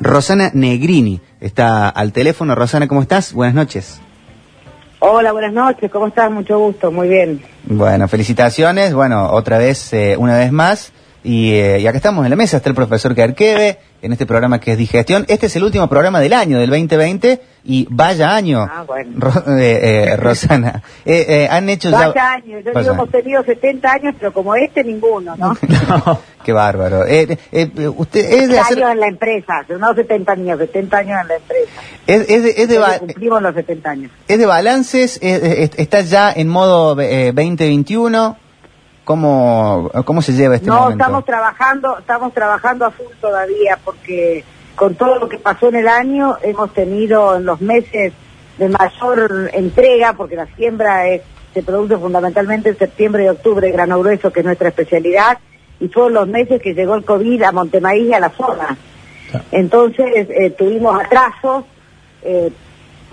Rosana Negrini está al teléfono. Rosana, ¿cómo estás? Buenas noches. Hola, buenas noches, ¿cómo estás? Mucho gusto, muy bien. Bueno, felicitaciones. Bueno, otra vez, eh, una vez más. Y, eh, y acá estamos en la mesa, está el profesor Kerkeve, en este programa que es Digestión. Este es el último programa del año, del 2020, y vaya año, Ah, bueno. Ro- eh, eh, Rosana. Eh, eh, han hecho ya... Vaya años, yo Vaya digo, hemos tenido 70 años, pero como este, ninguno, ¿no? Qué bárbaro. Eh, eh, eh, usted es de hacer... años en la empresa, no 70 años, 70 años en la empresa. Es, es de, es de, Ya ba- cumplimos los 70 años. es de balances, es- es- está ya en modo eh, 2021. ¿Cómo, ¿Cómo se lleva este no, momento? estamos trabajando, estamos trabajando a full todavía, porque con todo lo que pasó en el año, hemos tenido en los meses de mayor entrega, porque la siembra es, se produce fundamentalmente en septiembre y octubre, grano grueso, que es nuestra especialidad, y fueron los meses que llegó el COVID a Montemaíz y a la zona. Entonces eh, tuvimos atrasos, eh,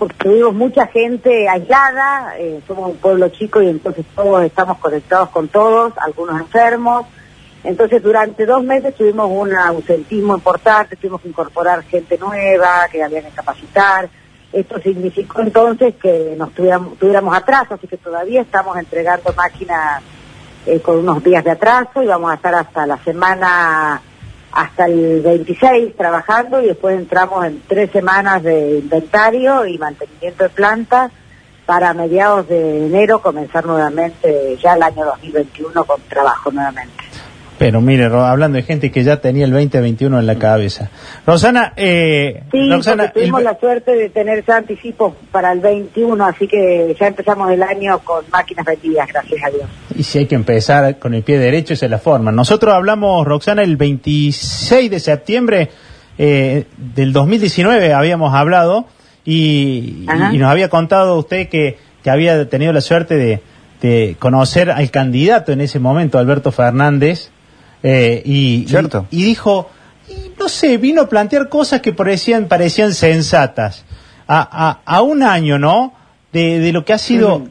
porque tuvimos mucha gente aislada, eh, somos un pueblo chico y entonces todos estamos conectados con todos, algunos enfermos. Entonces durante dos meses tuvimos un ausentismo importante, tuvimos que incorporar gente nueva, que había que capacitar. Esto significó entonces que nos tuviéramos, tuviéramos atraso, así que todavía estamos entregando máquinas eh, con unos días de atraso y vamos a estar hasta la semana, hasta el 26 trabajando y después entramos en tres semanas de inventario y mantenimiento de plantas para mediados de enero comenzar nuevamente ya el año 2021 con trabajo nuevamente. Pero mire, hablando de gente que ya tenía el 2021 en la cabeza. Rosana, eh, Sí, Roxana, porque tuvimos el- la suerte de tener ya anticipos para el 21, así que ya empezamos el año con máquinas vendidas, gracias a Dios. y si hay que empezar con el pie derecho, esa es la forma. Nosotros hablamos, Roxana, el 26 de septiembre eh, del 2019 habíamos hablado y nos había contado usted que, que había tenido la suerte de, de conocer al candidato en ese momento, Alberto Fernández, eh, y, Cierto. y, y dijo, y no sé, vino a plantear cosas que parecían, parecían sensatas. A, a, a un año, ¿no? De, de lo que ha sido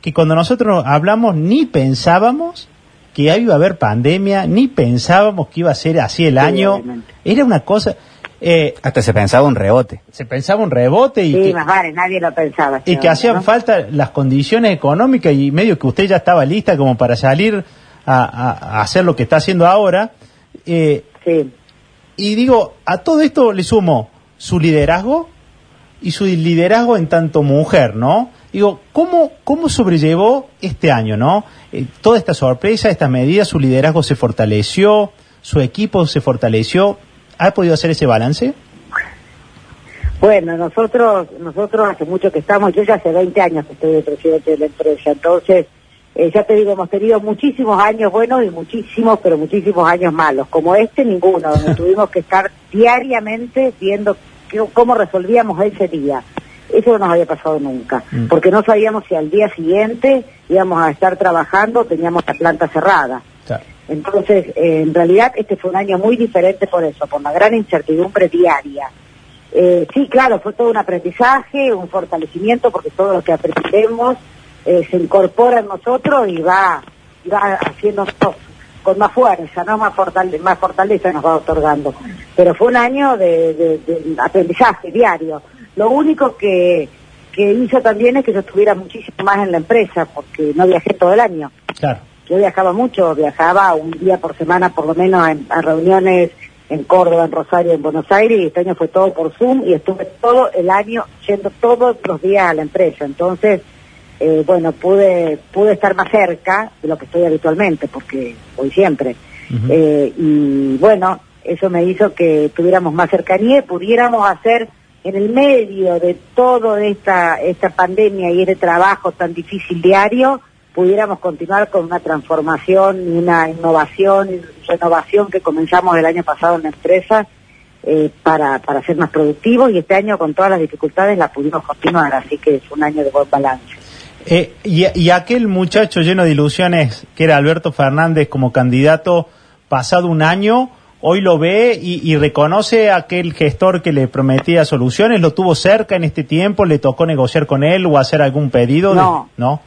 que cuando nosotros hablamos ni pensábamos que iba a haber pandemia, ni pensábamos que iba a ser así el Sí, año. obviamente. Era una cosa, eh, Hasta se pensaba un rebote. se pensaba un rebote y Sí, que, más vale, nadie lo pensaba. y que hombre, hacían ¿no? falta las condiciones económicas y medio que usted ya estaba lista como para salir a, a- hacer lo que está haciendo ahora. Eh, Sí. y digo, a todo esto le sumo su liderazgo y su liderazgo en tanto mujer, ¿no? Digo, ¿cómo, cómo sobrellevó este año, no? Eh, toda esta sorpresa, estas medidas, su liderazgo se fortaleció, su equipo se fortaleció. ¿Ha podido hacer ese balance? Bueno, nosotros nosotros hace mucho que estamos, yo ya hace 20 años que estoy de presidente de la empresa, entonces, eh, ya te digo, hemos tenido muchísimos años buenos y muchísimos, pero muchísimos años malos, como este ninguno, donde tuvimos que estar diariamente viendo qué- cómo resolvíamos ese día. Eso no nos había pasado nunca, Mm. porque no sabíamos si al día siguiente íbamos a estar trabajando, teníamos la planta cerrada. Entonces, eh, en realidad, este fue un año muy diferente por eso, por la gran incertidumbre diaria. Eh, sí, claro, fue todo un aprendizaje, un fortalecimiento, porque todo lo que aprendemos eh, se incorpora en nosotros y va, y va haciendo con más fuerza, ¿no? Más, fortale- más fortaleza nos va otorgando. Pero fue un año de, de- de aprendizaje diario. Lo único que, que hizo también es que yo estuviera muchísimo más en la empresa, porque no viajé todo el año. Claro. Yo viajaba mucho, viajaba un día por semana por lo menos en- a reuniones en Córdoba, en Rosario, en Buenos Aires, y este año fue todo por Zoom y estuve todo el año yendo todos los días a la empresa. Entonces, eh, bueno, pude, pude estar más cerca de lo que estoy habitualmente, porque voy siempre. Eh, y bueno, eso me hizo que tuviéramos más cercanía y pudiéramos hacer en el medio de toda esta, esta pandemia y este trabajo tan difícil diario, pudiéramos continuar con una transformación y una innovación y renovación que comenzamos el año pasado en la empresa eh, para, para ser más productivos y este año con todas las dificultades la pudimos continuar, así que es un año de buen balance. Eh, y, y aquel muchacho lleno de ilusiones que era Alberto Fernández como candidato pasado un año, hoy lo ve y, y reconoce a aquel gestor que le prometía soluciones, lo tuvo cerca en este tiempo, le tocó negociar con él o hacer algún pedido. de- No. ¿No?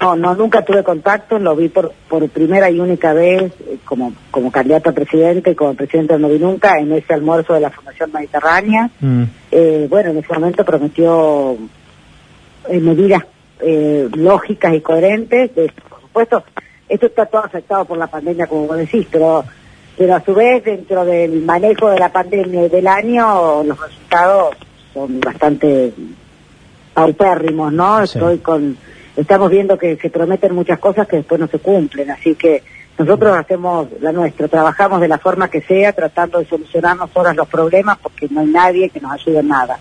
No, no, nunca tuve contacto, lo vi por, por primera y única vez eh, como, como candidato a presidente como presidente no vi nunca en ese almuerzo de la Fundación Mediterránea. Mm. Eh, bueno, en ese momento prometió eh, medidas eh, lógicas y coherentes. De- por supuesto, esto está todo afectado por la pandemia, como vos decís, pero, pero a su vez, dentro del manejo de la pandemia y del año, los resultados son bastante paupérrimos, ¿no? Sí. Estoy con, estamos viendo que se prometen muchas cosas que después no se cumplen, así que nosotros hacemos la nuestra, trabajamos de la forma que sea, tratando de solucionar nosotros los problemas, porque no hay nadie que nos ayude en nada.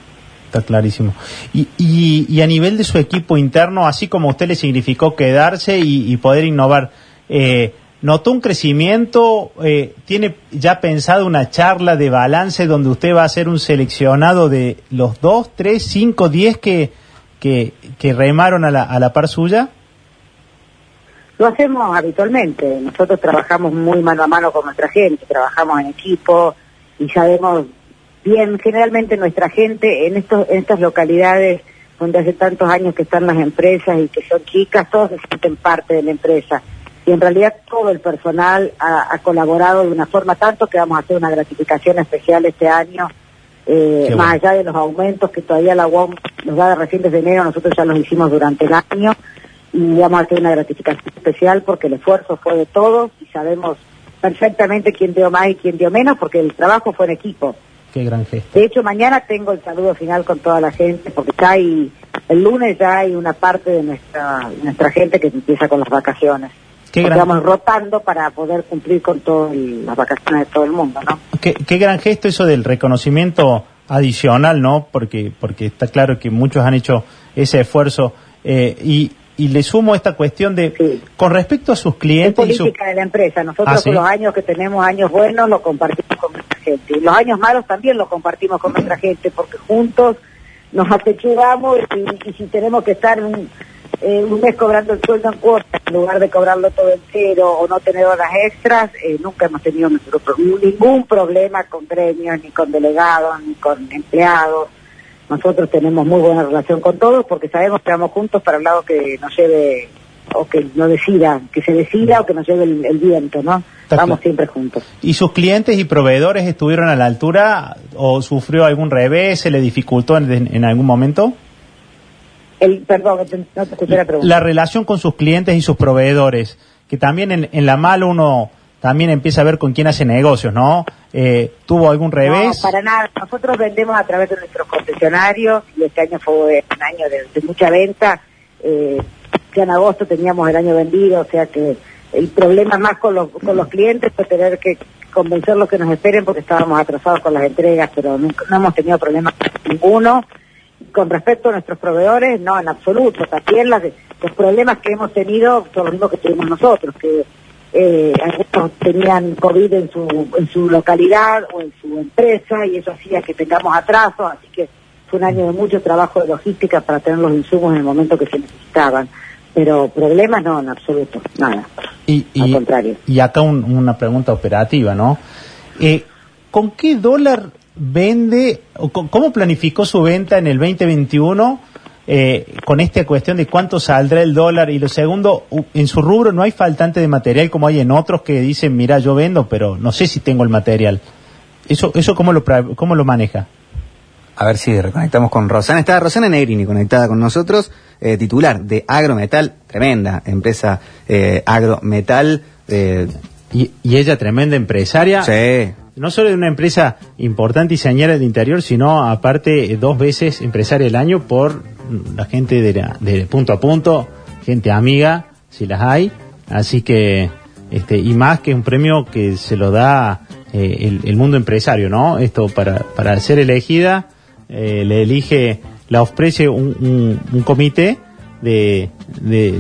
Está clarísimo. Y, y, y a nivel de su equipo interno, así como a usted le significó quedarse y, y poder innovar, eh, ¿notó un crecimiento? Eh, ¿Tiene ya pensado una charla de balance donde usted va a ser un seleccionado de los dos, tres, cinco, diez que, que, que remaron a la, a la par suya? Lo hacemos habitualmente. Nosotros trabajamos muy mano a mano con nuestra gente, trabajamos en equipo y sabemos bien, generalmente nuestra gente en, estos, en estas localidades donde hace tantos años que están las empresas y que son chicas, todos se sienten parte de la empresa. Y en realidad todo el personal ha, ha colaborado de una forma tanto que vamos a hacer una gratificación especial este año, eh, más bueno. allá de los aumentos que todavía la UOM nos da de recién desde enero, nosotros ya los hicimos durante el año y vamos a hacer una gratificación especial porque el esfuerzo fue de todos y sabemos perfectamente quién dio más y quién dio menos porque el trabajo fue en equipo. Qué gran gesto. De hecho, mañana tengo el saludo final con toda la gente porque ya hay, el lunes ya hay una parte de nuestra, nuestra gente que empieza con las vacaciones. Qué gran, vamos rotando para poder cumplir con todas las vacaciones de todo el mundo, ¿no? qué, qué gran gesto eso del reconocimiento adicional, ¿no? Porque, porque está claro que muchos han hecho ese esfuerzo. eh, y, y le sumo esta cuestión de, Sí. con respecto a sus Es clientes y política de la empresa. Nosotros Ah, ¿sí? con los años que tenemos, años buenos, lo compartimos con Y los años malos también lo compartimos con nuestra gente, porque juntos nos apechugamos y, si tenemos que estar un, eh, mes cobrando el sueldo en cuota, en lugar de cobrarlo todo entero o no tener horas extras, eh, nunca hemos tenido ningún problema con gremios, ni con delegados, ni con empleados. Nosotros tenemos muy buena relación con todos porque sabemos que vamos juntos para el lado que nos lleve o que no decida, que se decida o que nos lleve el, el viento, ¿no? Está Vamos claro. siempre juntos. ¿Y sus clientes y proveedores estuvieron a la altura o sufrió algún revés, se le dificultó en, en algún momento? El, perdón, no te escuché la pregunta. La relación con sus clientes y sus proveedores, que también en, en la mal uno también empieza a ver con quién hace negocios, ¿no? Eh, ¿Tuvo algún revés? No, para nada. Nosotros vendemos a través de nuestros concesionarios y este año fue un año de, de mucha venta. Eh, ya en agosto teníamos el año vendido, o sea que el problema más con los, con los clientes fue tener que convencerlos que nos esperen porque estábamos atrasados con las entregas, pero nunca, no hemos tenido problemas ninguno. Con respecto a nuestros proveedores, no, en absoluto. También las, los problemas que hemos tenido son los mismos que tuvimos nosotros, que eh, algunos tenían COVID en su, en su localidad o en su empresa y eso hacía que tengamos atrasos, así que fue un año de mucho trabajo de logística para tener los insumos en el momento que se necesitaban. Pero problemas no, en absoluto, nada. Y, Al contrario. y acá un- una pregunta operativa, ¿no? Eh, ¿Con qué dólar vende, o con- cómo planificó su venta en el 2021 eh, con esta cuestión de cuánto saldrá el dólar? Y lo segundo, en su rubro no hay faltante de material como hay en otros que dicen, mira, yo vendo, pero no sé si tengo el material. ¿Eso, eso cómo, lo, cómo lo maneja? A ver si reconectamos con Rosana. Está Rosana Negrini conectada con nosotros, eh, titular de Agrometal, tremenda empresa eh, Agrometal. eh, Y, y ella, tremenda empresaria, sí, no solo de una empresa importante y señora del interior, sino aparte eh, dos veces empresaria del año por la gente de, la- de punto a punto, gente amiga, si las hay. Así que, este, y más que un premio que se lo da eh, el, el mundo empresario, ¿no? Esto para, para ser elegida, eh, le elige, la ofrece un, un- un comité de, de,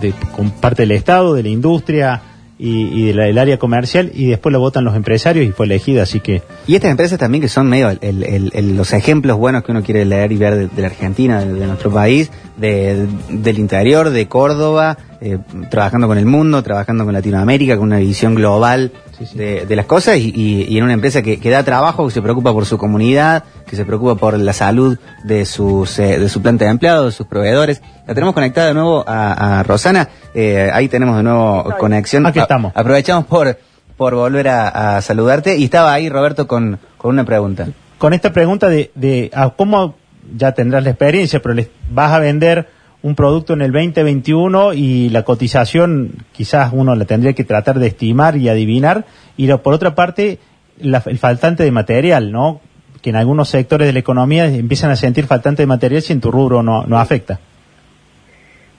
de- con parte del Estado, de la industria y, de del área comercial, y después lo votan los empresarios y fue elegida, así que Y estas empresas también que son medio el- el- el- los ejemplos buenos que uno quiere leer y ver de, la Argentina, de, nuestro país, de, del interior, de Córdoba, eh, trabajando con el mundo, trabajando con Latinoamérica, con una visión global Sí, sí. De, de las cosas y, y- y en una empresa que, que da trabajo, que se preocupa por su comunidad, que se preocupa por la salud de, sus, eh, de su planta de empleados, de sus proveedores. La tenemos conectada de nuevo a, a Rosana. Eh, ahí tenemos de nuevo Estoy. conexión. Aquí A- estamos. aprovechamos por, por volver a, a saludarte y estaba ahí Roberto con, con una pregunta. Con esta pregunta de, de a cómo ya tendrás la experiencia, pero les vas a vender un producto en el 2021 y la cotización quizás uno la tendría que tratar de estimar y adivinar. Y lo- por otra parte, la- el faltante de material, ¿no? Que en algunos sectores de la economía empiezan a sentir faltante de material si en tu rubro no, no afecta.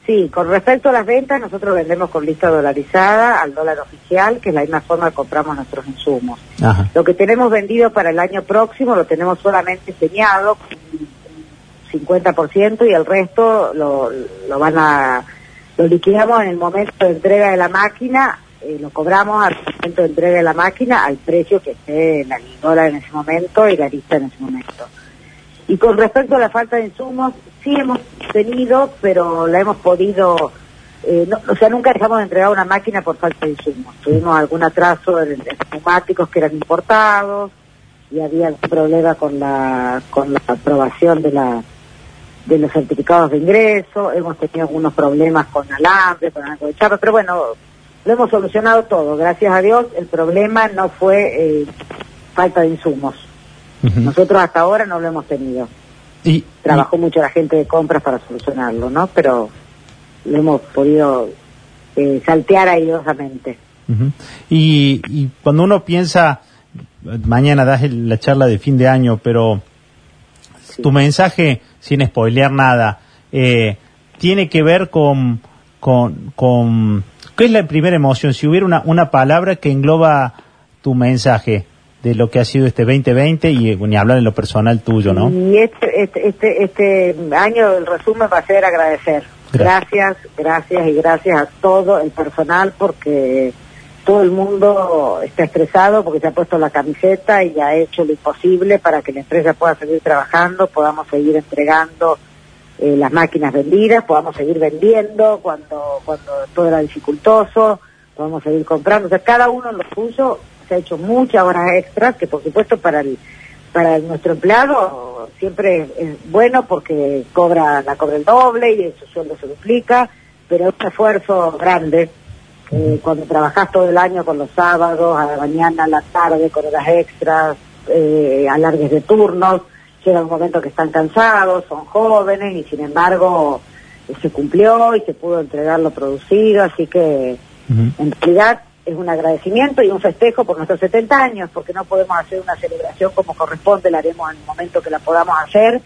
Sí, con respecto a las ventas, nosotros vendemos con lista dolarizada al dólar oficial, que es la misma forma que compramos nuestros insumos. Ajá. Lo que tenemos vendido para el año próximo lo tenemos solamente señado, un 50%, y el resto lo, lo van a, lo liquidamos en el momento de entrega de la máquina, eh, lo cobramos al momento de entrega de la máquina al precio que esté en la dólar en ese momento y la lista en ese momento. Y con respecto a la falta de insumos, sí hemos tenido, pero la hemos podido, eh, no- o sea, nunca dejamos de entregar una máquina por falta de insumos. Tuvimos algún atraso en, en neumáticos que eran importados y había algún problema con la, con la aprobación de la de los certificados de ingreso, hemos tenido algunos problemas con alambre, con algo de chapa, pero bueno, lo hemos solucionado todo, gracias a Dios, el problema no fue eh, falta de insumos. Nosotros hasta ahora no lo hemos tenido. Y, Trabajó mucho la gente de compras para solucionarlo, ¿no? Pero lo hemos podido eh, saltear airosamente. Ujú. Y, y cuando uno piensa, mañana das el- la charla de fin de año, pero Sí. tu mensaje, sin spoilear nada, eh, tiene que ver con, con, con- ¿Qué es la primera emoción? Si hubiera una, una palabra que engloba tu mensaje de lo que ha sido este 2020 y eh, ni hablar en lo personal tuyo, ¿no? Y este, este, este, este año el resumen va a ser agradecer. Gracias, gracias y gracias a todo el personal porque todo el mundo está estresado porque se ha puesto la camiseta y ha hecho lo imposible para que la empresa pueda seguir trabajando, podamos seguir entregando eh, las máquinas vendidas, podamos seguir vendiendo cuando, cuando todo era dificultoso, podamos seguir comprando. O sea, cada uno en lo suyo se ha hecho muchas horas extras, que por supuesto para el, para nuestro empleado siempre es, es bueno porque cobra, la cobra el doble y su sueldo se duplica, pero es un esfuerzo grande. Eh, cuando trabajas todo el año con los sábados, a la mañana, a la tarde, con horas extras, eh, alargues de turnos, llega un momento que están cansados, son jóvenes y sin embargo eh, se cumplió y se pudo entregar lo producido, así que en realidad es un agradecimiento y un festejo por nuestros 70 años, porque no podemos hacer una celebración como corresponde, la haremos en el momento que la podamos hacer,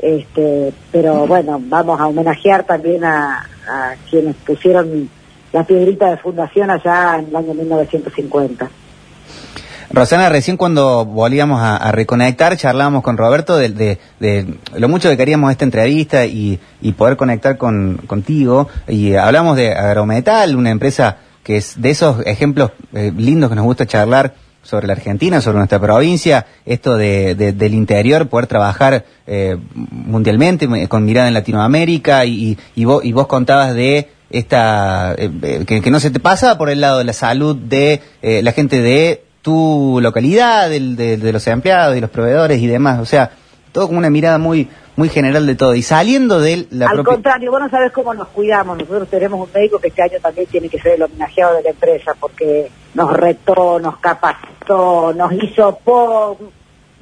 este, pero bueno, vamos a homenajear también a, a quienes pusieron la piedrita de fundación allá en el año 1950. Rosana, recién cuando volvíamos a, a reconectar, charlábamos con Roberto de, de- lo mucho que queríamos esta entrevista y, y poder conectar con, contigo. Y hablamos de Agrometal, una empresa que es de esos ejemplos eh, lindos que nos gusta charlar sobre la Argentina, sobre nuestra provincia, esto de, de- del interior, poder trabajar eh, mundialmente, eh, con mirada en Latinoamérica, y, y vos, y vos contabas de esta, eh, eh, que, que no se te pasa por el lado de la salud de eh, la gente de tu localidad, del- de, de los empleados y los proveedores y demás, o sea, todo como una mirada muy muy general de todo. Y saliendo de la Al propia... contrario, vos no sabés cómo nos cuidamos. Nosotros tenemos un médico que este año también tiene que ser el homenajeado de la empresa porque nos retó, nos capacitó, nos hizo po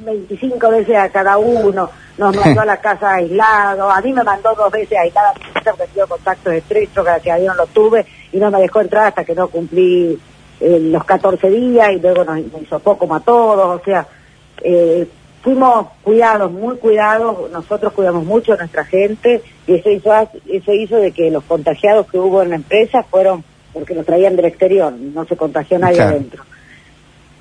25 veces a cada uno, nos mandó a la casa aislado. A mí me mandó dos veces aislada porque tenido contactos estrechos, gracias a Dios no lo tuve y no me dejó entrar hasta que no cumplí eh, los 14 días y luego nos, nos hizo poco como a todos. O sea, eh, fuimos cuidados, muy cuidados, nosotros cuidamos mucho a nuestra gente y eso hizo, eso hizo de que los contagiados que hubo en la empresa fueron porque los traían del exterior, no se contagió nadie Claro. adentro.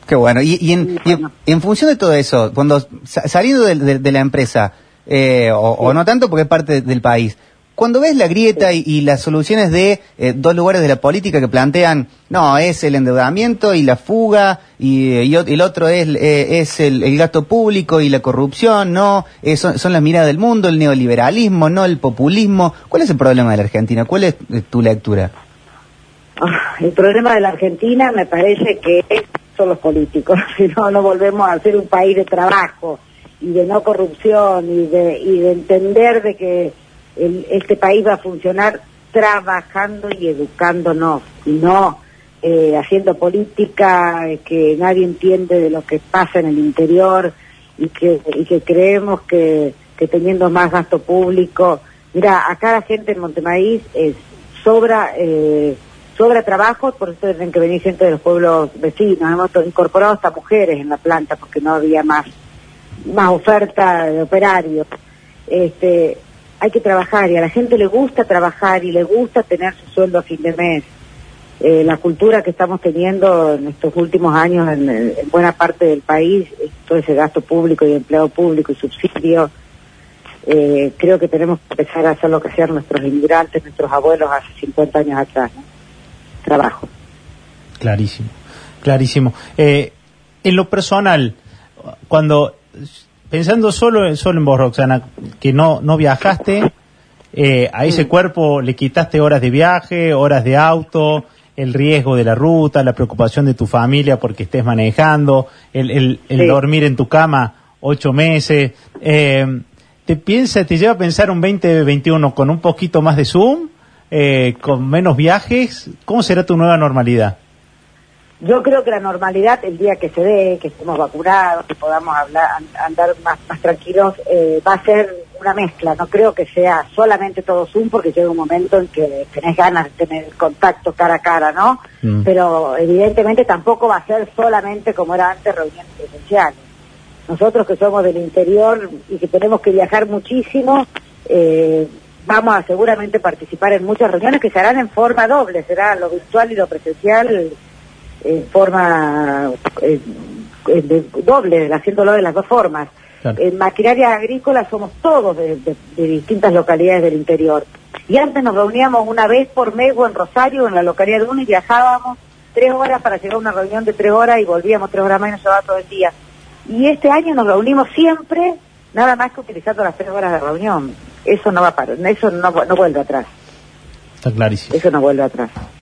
Qué bueno. Y, y en, y en- Bueno. en función de todo eso, cuando sa- saliendo de, de- de la empresa, eh, o, o no tanto porque es parte del país, cuando ves la grieta y, y las soluciones de eh, dos lugares de la política que plantean, no, es el endeudamiento y la fuga, y, ot- el otro es, eh, es el, el gasto público y la corrupción, no, eh, son, son las miradas del mundo, el neoliberalismo, no el populismo. ¿Cuál es el problema de la Argentina? ¿Cuál es eh, tu lectura? Ah, el problema de la Argentina me parece que son los políticos, si no, no volvemos a ser un país de trabajo y de no corrupción y de, y de entender de que el- este país va a funcionar trabajando y educándonos y no eh, haciendo política eh, que nadie entiende de lo que pasa en el interior y que, creemos que, que teniendo más gasto público, mira, acá la gente en Montemaíz es, sobra eh, sobra trabajo, por eso tienen que venir gente de los pueblos vecinos. Hemos incorporado hasta mujeres en la planta porque no había más más oferta de operarios. Este, hay que trabajar y a la gente le gusta trabajar y le gusta tener su sueldo a fin de mes. Eh, la cultura que estamos teniendo en estos últimos años en, en buena parte del país, todo ese gasto público y empleo público y subsidio, eh, creo que tenemos que empezar a hacer lo que hacían nuestros inmigrantes, nuestros abuelos hace 50 años atrás. Trabajo. Clarísimo, clarísimo. Eh, en lo personal, cuando pensando solo, en- solo en vos, Roxana, que no, no viajaste, eh, a ese cuerpo le quitaste horas de viaje, horas de auto, el riesgo de la ruta, la preocupación de tu familia porque estés manejando, el, el, el Sí. dormir en tu cama ocho meses. Eh, ¿Te piensa, te lleva a pensar un 2021 con un poquito más de Zoom, eh, con menos viajes? ¿Cómo será tu nueva normalidad? Yo creo que la normalidad, el día que se dé, que estemos vacunados, que podamos hablar, an- andar más, más tranquilos, eh, va a ser una mezcla. No creo que sea solamente todo Zoom, porque llega un momento en que tenés ganas de tener contacto cara a cara, ¿no? Mm. Pero evidentemente tampoco va a ser solamente como era antes reuniones presenciales. Nosotros que somos del interior y que tenemos que viajar muchísimo, eh, vamos a seguramente participar en muchas reuniones que se harán en forma doble, será lo virtual y lo presencial en forma eh, de- doble, haciéndolo de las dos formas. Claro. En maquinaria agrícola somos todos de, de- de distintas localidades del interior. Y antes nos reuníamos una vez por mes o en Rosario, en la localidad de uno, y viajábamos tres horas para llegar a una reunión de tres horas y volvíamos tres horas más y nos llevaba todo el día. Y este año nos reunimos siempre, nada más que utilizando las tres horas de reunión. Eso no va a parar, eso no, no vuelve atrás, Está clarísimo. eso no vuelve atrás.